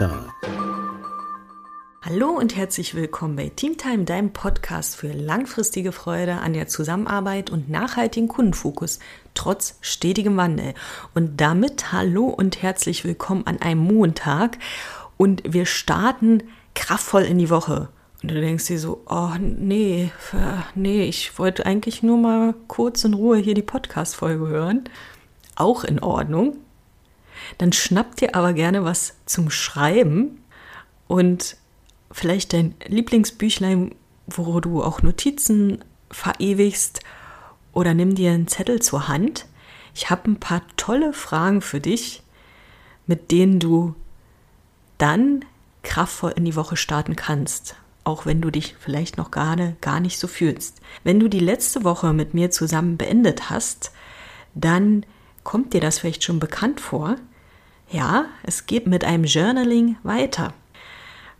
Tag. Hallo und herzlich willkommen bei Teamtime, deinem Podcast für langfristige Freude an der Zusammenarbeit und nachhaltigen Kundenfokus trotz stetigem Wandel. Und damit hallo und herzlich willkommen an einem Montag. Und wir starten kraftvoll in die Woche. Und du denkst dir so, oh nee, nee, ich wollte eigentlich nur mal kurz in Ruhe hier die Podcast-Folge hören. Auch in Ordnung. Dann schnapp dir aber gerne was zum Schreiben und vielleicht dein Lieblingsbüchlein, wo du auch Notizen verewigst oder nimm dir einen Zettel zur Hand. Ich habe ein paar tolle Fragen für dich, mit denen du dann kraftvoll in die Woche starten kannst, auch wenn du dich vielleicht noch gerade gar nicht so fühlst. Wenn du die letzte Woche mit mir zusammen beendet hast, dann kommt dir das vielleicht schon bekannt vor. Ja, es geht mit einem Journaling weiter.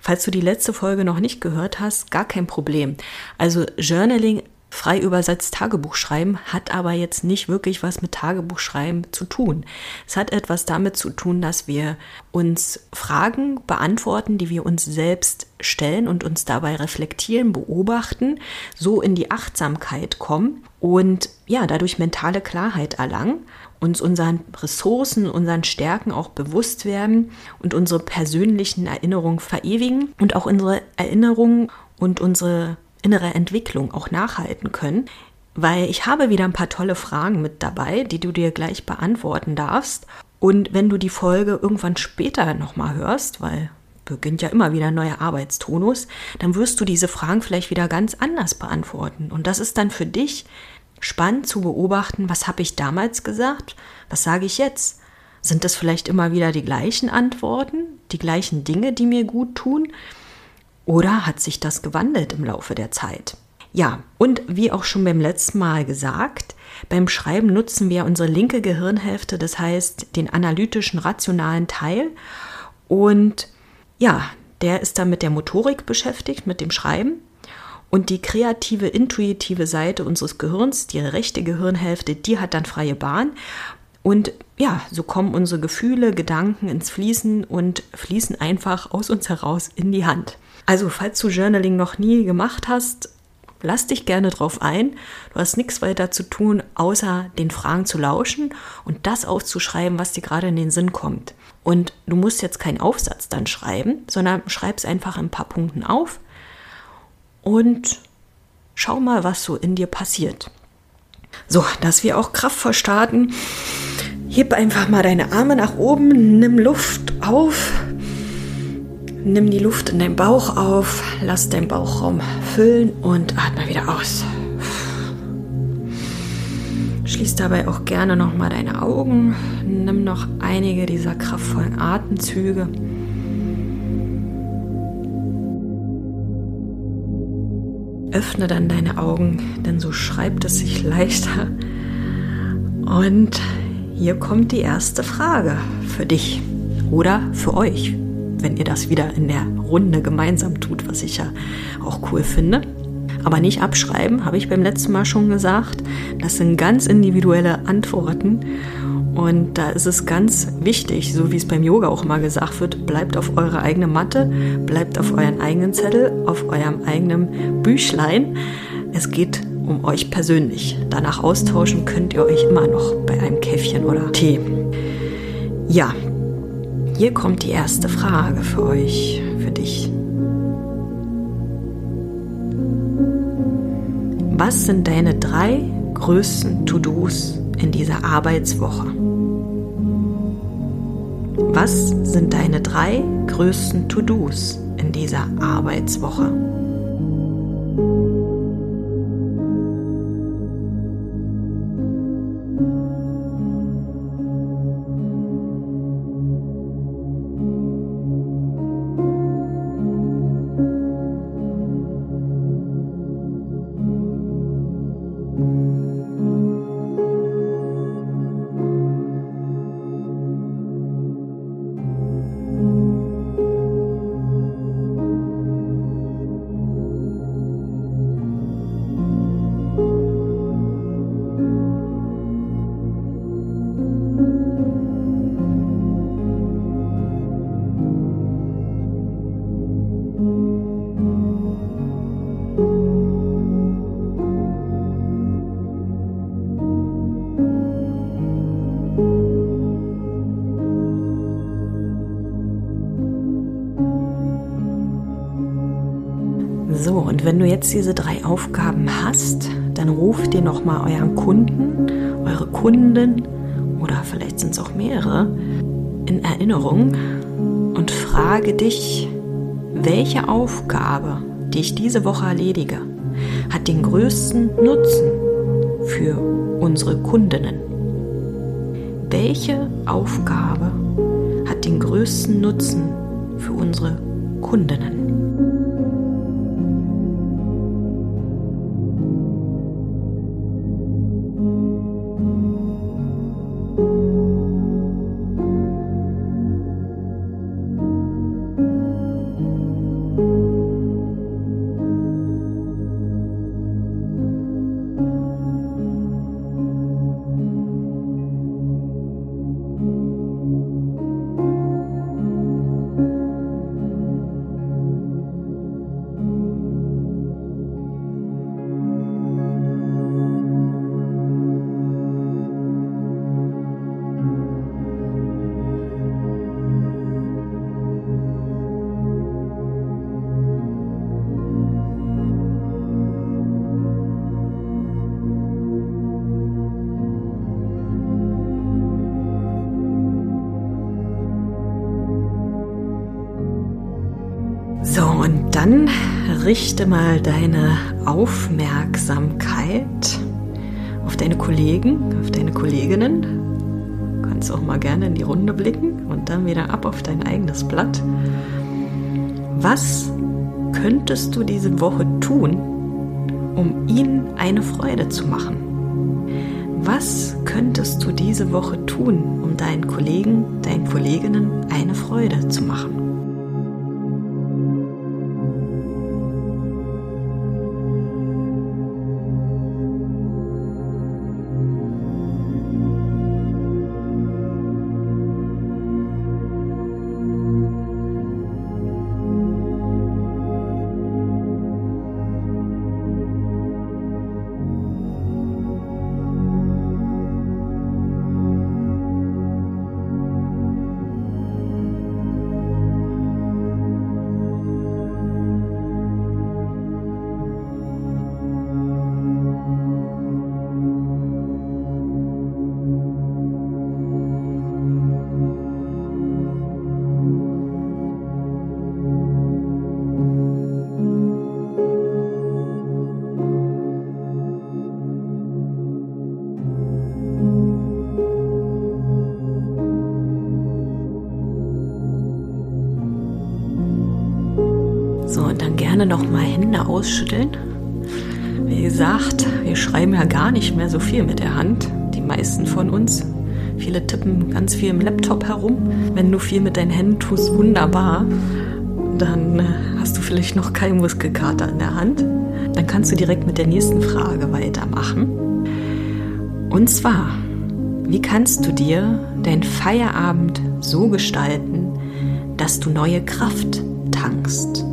Falls du die letzte Folge noch nicht gehört hast, gar kein Problem. Also Journaling, frei übersetzt Tagebuch schreiben, hat aber jetzt nicht wirklich was mit Tagebuchschreiben zu tun. Es hat etwas damit zu tun, dass wir uns Fragen beantworten, die wir uns selbst stellen und uns dabei reflektieren, beobachten, so in die Achtsamkeit kommen und ja, dadurch mentale Klarheit erlangen uns unseren Ressourcen, unseren Stärken auch bewusst werden und unsere persönlichen Erinnerungen verewigen und auch unsere Erinnerungen und unsere innere Entwicklung auch nachhalten können. Weil ich habe wieder ein paar tolle Fragen mit dabei, die du dir gleich beantworten darfst. Und wenn du die Folge irgendwann später nochmal hörst, weil beginnt ja immer wieder ein neuer Arbeitstonus, dann wirst du diese Fragen vielleicht wieder ganz anders beantworten. Und das ist dann für dich spannend zu beobachten, was habe ich damals gesagt, was sage ich jetzt. Sind das vielleicht immer wieder die gleichen Antworten, die gleichen Dinge, die mir gut tun? Oder hat sich das gewandelt im Laufe der Zeit? Ja, und wie auch schon beim letzten Mal gesagt, beim Schreiben nutzen wir unsere linke Gehirnhälfte, das heißt den analytischen, rationalen Teil. Und ja, der ist dann mit der Motorik beschäftigt, mit dem Schreiben. Und die kreative, intuitive Seite unseres Gehirns, die rechte Gehirnhälfte, die hat dann freie Bahn. Und ja, so kommen unsere Gefühle, Gedanken ins Fließen und fließen einfach aus uns heraus in die Hand. Also, falls du Journaling noch nie gemacht hast, lass dich gerne drauf ein. Du hast nichts weiter zu tun, außer den Fragen zu lauschen und das aufzuschreiben, was dir gerade in den Sinn kommt. Und du musst jetzt keinen Aufsatz dann schreiben, sondern schreib es einfach in ein paar Punkten auf und schau mal, was so in dir passiert. So, dass wir auch kraftvoll starten. Heb einfach mal deine Arme nach oben, nimm Luft auf, nimm die Luft in deinen Bauch auf, lass deinen Bauchraum füllen und atme wieder aus. Schließ dabei auch gerne nochmal deine Augen, nimm noch einige dieser kraftvollen Atemzüge. Öffne dann deine Augen, denn so schreibt es sich leichter. Und hier kommt die erste Frage für dich oder für euch, wenn ihr das wieder in der Runde gemeinsam tut, was ich ja auch cool finde. Aber nicht abschreiben, habe ich beim letzten Mal schon gesagt. Das sind ganz individuelle Antworten und da ist es ganz wichtig, so wie es beim Yoga auch mal gesagt wird, bleibt auf eure eigene Matte, bleibt auf euren eigenen Zettel, auf eurem eigenen Büchlein. Es geht um euch persönlich. Danach austauschen könnt ihr euch immer noch bei einem Käffchen oder Tee. Ja, hier kommt die erste Frage für euch, für dich. Was sind deine drei größten To-Dos in dieser Arbeitswoche? Was sind deine drei größten To-Dos in dieser Arbeitswoche? Jetzt diese drei Aufgaben hast, dann ruf dir nochmal euren Kunden, eure Kunden oder vielleicht sind es auch mehrere in Erinnerung und frage dich, welche Aufgabe, die ich diese Woche erledige, hat den größten Nutzen für unsere Kundinnen? Welche Aufgabe hat den größten Nutzen für unsere Kundinnen? So, und dann richte mal deine Aufmerksamkeit auf deine Kollegen, auf deine Kolleginnen. Du kannst auch mal gerne in die Runde blicken und dann wieder ab auf dein eigenes Blatt. Was könntest du diese Woche tun, um ihnen eine Freude zu machen? Was könntest du diese Woche tun, um deinen Kollegen, deinen Kolleginnen eine Freude zu machen? Gerne nochmal Hände ausschütteln. Wie gesagt, wir schreiben ja gar nicht mehr so viel mit der Hand. Die meisten von uns. Viele tippen ganz viel im Laptop herum. Wenn du viel mit deinen Händen tust, wunderbar. Dann hast du vielleicht noch keinen Muskelkater in der Hand. Dann kannst du direkt mit der nächsten Frage weitermachen. Und zwar, wie kannst du dir deinen Feierabend so gestalten, dass du neue Kraft tankst?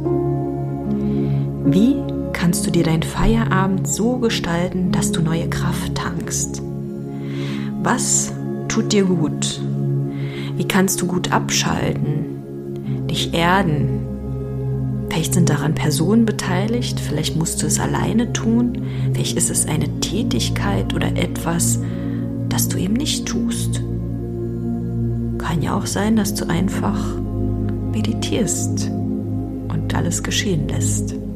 Wie kannst du dir deinen Feierabend so gestalten, dass du neue Kraft tankst? Was tut dir gut? Wie kannst du gut abschalten, dich erden? Vielleicht sind daran Personen beteiligt, vielleicht musst du es alleine tun, vielleicht ist es eine Tätigkeit oder etwas, das du eben nicht tust. Kann ja auch sein, dass du einfach meditierst und alles geschehen lässt.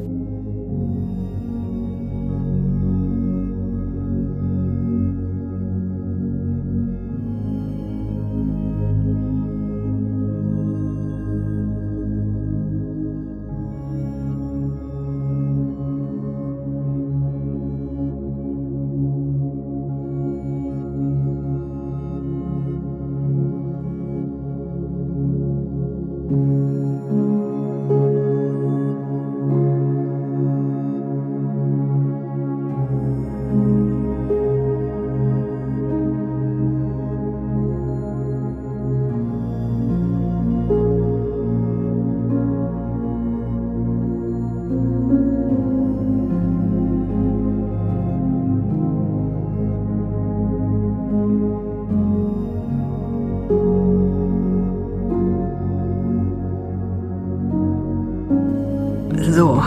So,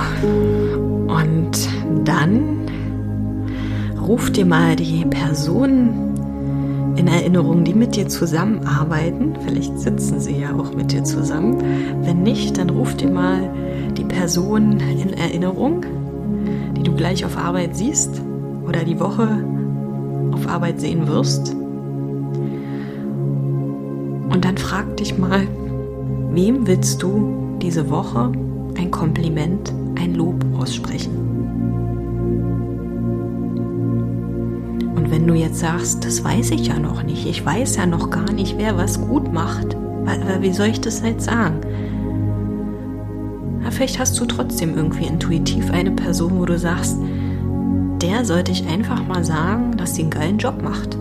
Und dann ruf dir mal die Personen in Erinnerung, die mit dir zusammenarbeiten. Vielleicht sitzen sie ja auch mit dir zusammen. Wenn nicht, dann ruf dir mal die Personen in Erinnerung, die du gleich auf Arbeit siehst oder die Woche auf Arbeit sehen wirst. Und dann frag dich mal, wem willst du diese Woche ein Kompliment, ein Lob aussprechen? Und wenn du jetzt sagst, das weiß ich ja noch nicht, ich weiß ja noch gar nicht, wer was gut macht, wie soll ich das jetzt sagen? Ja, vielleicht hast du trotzdem irgendwie intuitiv eine Person, wo du sagst, der sollte ich einfach mal sagen, dass sie einen geilen Job macht.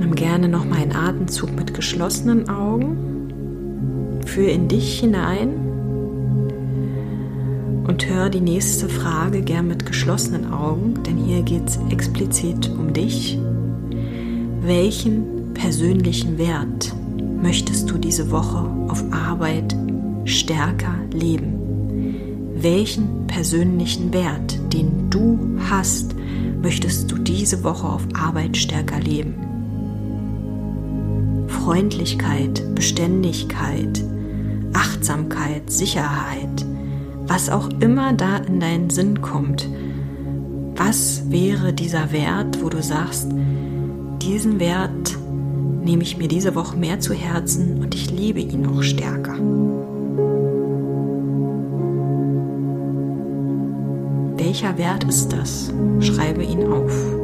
Nimm gerne nochmal einen Atemzug mit geschlossenen Augen. Führ in dich hinein und hör die nächste Frage gern mit geschlossenen Augen, denn hier geht es explizit um dich. Welchen persönlichen Wert möchtest du diese Woche auf Arbeit stärker leben? Welchen persönlichen Wert, den du hast, möchtest du diese Woche auf Arbeit stärker leben? Freundlichkeit, Beständigkeit, Achtsamkeit, Sicherheit, was auch immer da in deinen Sinn kommt. Was wäre dieser Wert, wo du sagst, diesen Wert nehme ich mir diese Woche mehr zu Herzen und ich liebe ihn auch stärker? Welcher Wert ist das? Schreibe ihn auf.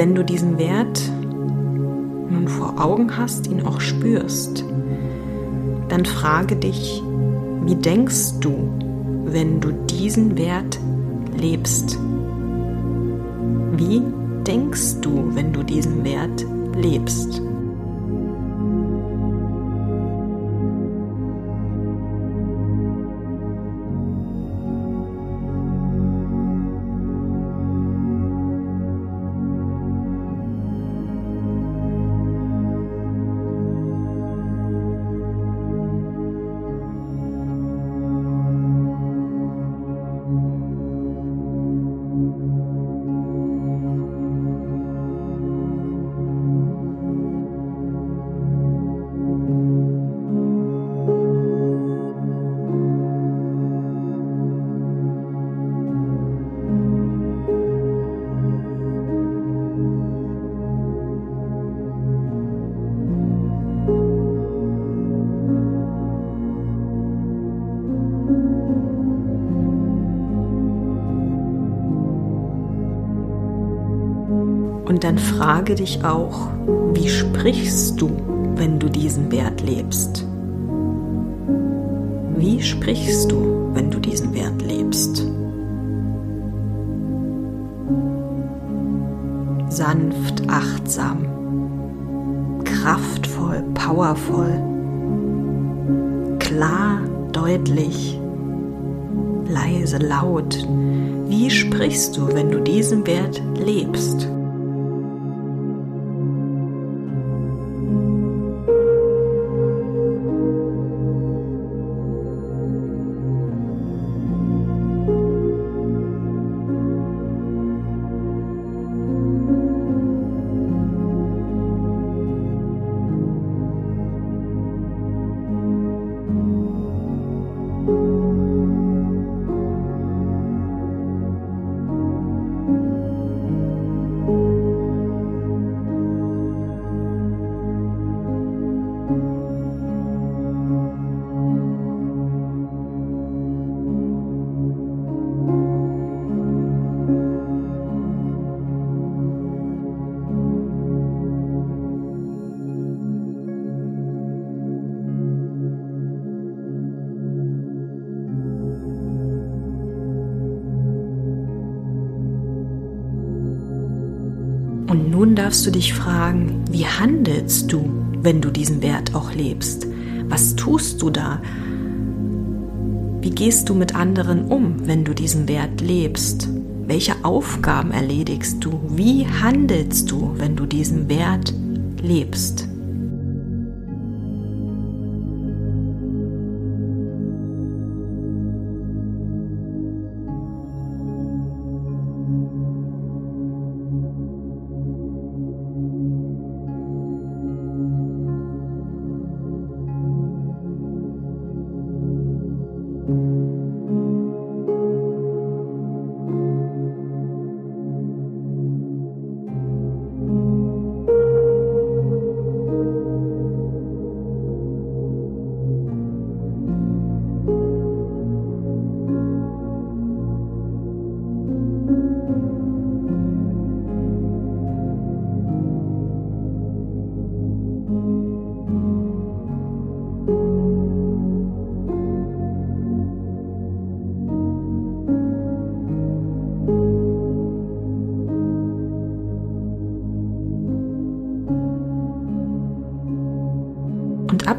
Wenn du diesen Wert nun vor Augen hast, ihn auch spürst, dann frage dich, wie denkst du, wenn du diesen Wert lebst? Wie denkst du, wenn du diesen Wert lebst? Und dann frage dich auch, wie sprichst du, wenn du diesen Wert lebst? Wie sprichst du, wenn du diesen Wert lebst? Sanft, achtsam, kraftvoll, powervoll, klar, deutlich, leise, laut. Wie sprichst du, wenn du diesen Wert lebst? Darfst du dich fragen, wie handelst du, wenn du diesen Wert auch lebst? Was tust du da? Wie gehst du mit anderen um, wenn du diesen Wert lebst? Welche Aufgaben erledigst du? Wie handelst du, wenn du diesen Wert lebst?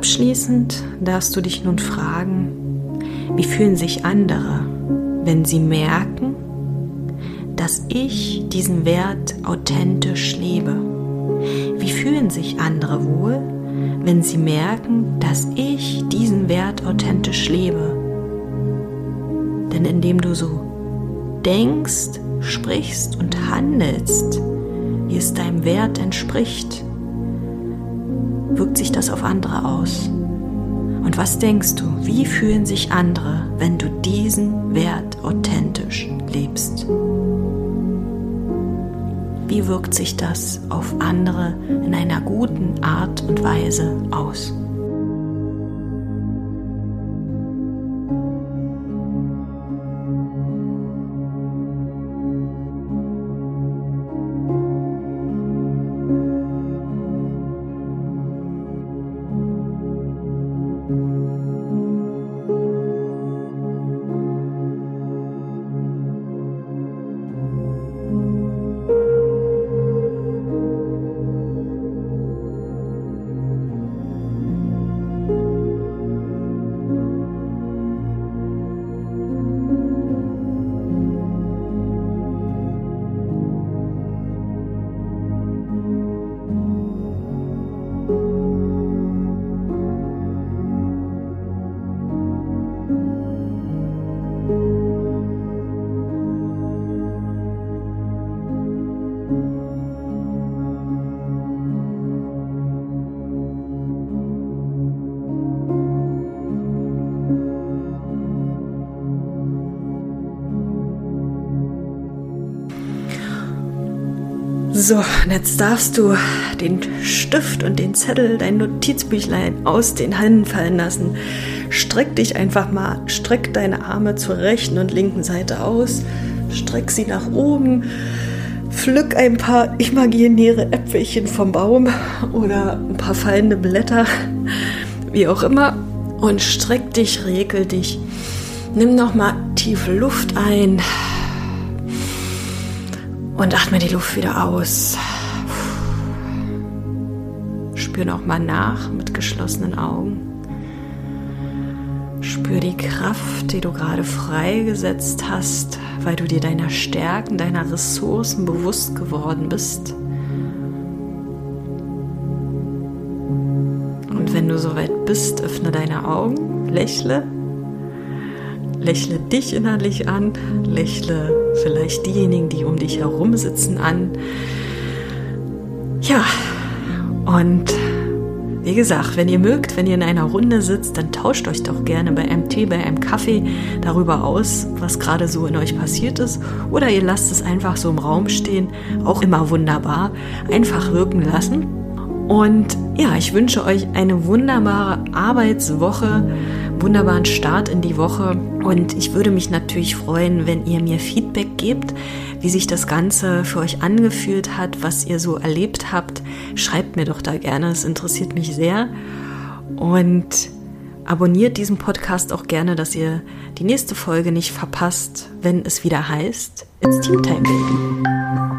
Abschließend darfst du dich nun fragen, wie fühlen sich andere, wenn sie merken, dass ich diesen Wert authentisch lebe? Wie fühlen sich andere wohl, wenn sie merken, dass ich diesen Wert authentisch lebe? Denn indem du so denkst, sprichst und handelst, wie es deinem Wert entspricht, wirkt sich das auf andere aus? Und was denkst du, wie fühlen sich andere, wenn du diesen Wert authentisch lebst? Wie wirkt sich das auf andere in einer guten Art und Weise aus? So, und jetzt darfst du den Stift und den Zettel, dein Notizbüchlein aus den Händen fallen lassen. Streck dich einfach mal, streck deine Arme zur rechten und linken Seite aus, streck sie nach oben, pflück ein paar imaginäre Äpfelchen vom Baum oder ein paar fallende Blätter, wie auch immer, und streck dich, regel dich. Nimm nochmal tiefe Luft ein und atme die Luft wieder aus. Spür nochmal nach mit geschlossenen Augen. Spür die Kraft, die du gerade freigesetzt hast, weil du dir deiner Stärken, deiner Ressourcen bewusst geworden bist. Und wenn du soweit bist, öffne deine Augen, lächle. Lächle dich innerlich an, lächle vielleicht diejenigen, die um dich herum sitzen, an. Ja, und wie gesagt, wenn ihr mögt, wenn ihr in einer Runde sitzt, dann tauscht euch doch gerne bei einem Tee, bei einem Kaffee darüber aus, was gerade so in euch passiert ist. Oder ihr lasst es einfach so im Raum stehen, auch immer wunderbar. Einfach wirken lassen. Und ja, ich wünsche euch eine wunderbare Arbeitswoche, wunderbaren Start in die Woche. Und ich würde mich natürlich freuen, wenn ihr mir Feedback gebt, wie sich das Ganze für euch angefühlt hat, was ihr so erlebt habt. Schreibt mir doch da gerne, es interessiert mich sehr. Und abonniert diesen Podcast auch gerne, dass ihr die nächste Folge nicht verpasst, wenn es wieder heißt, It's Team Time Baby.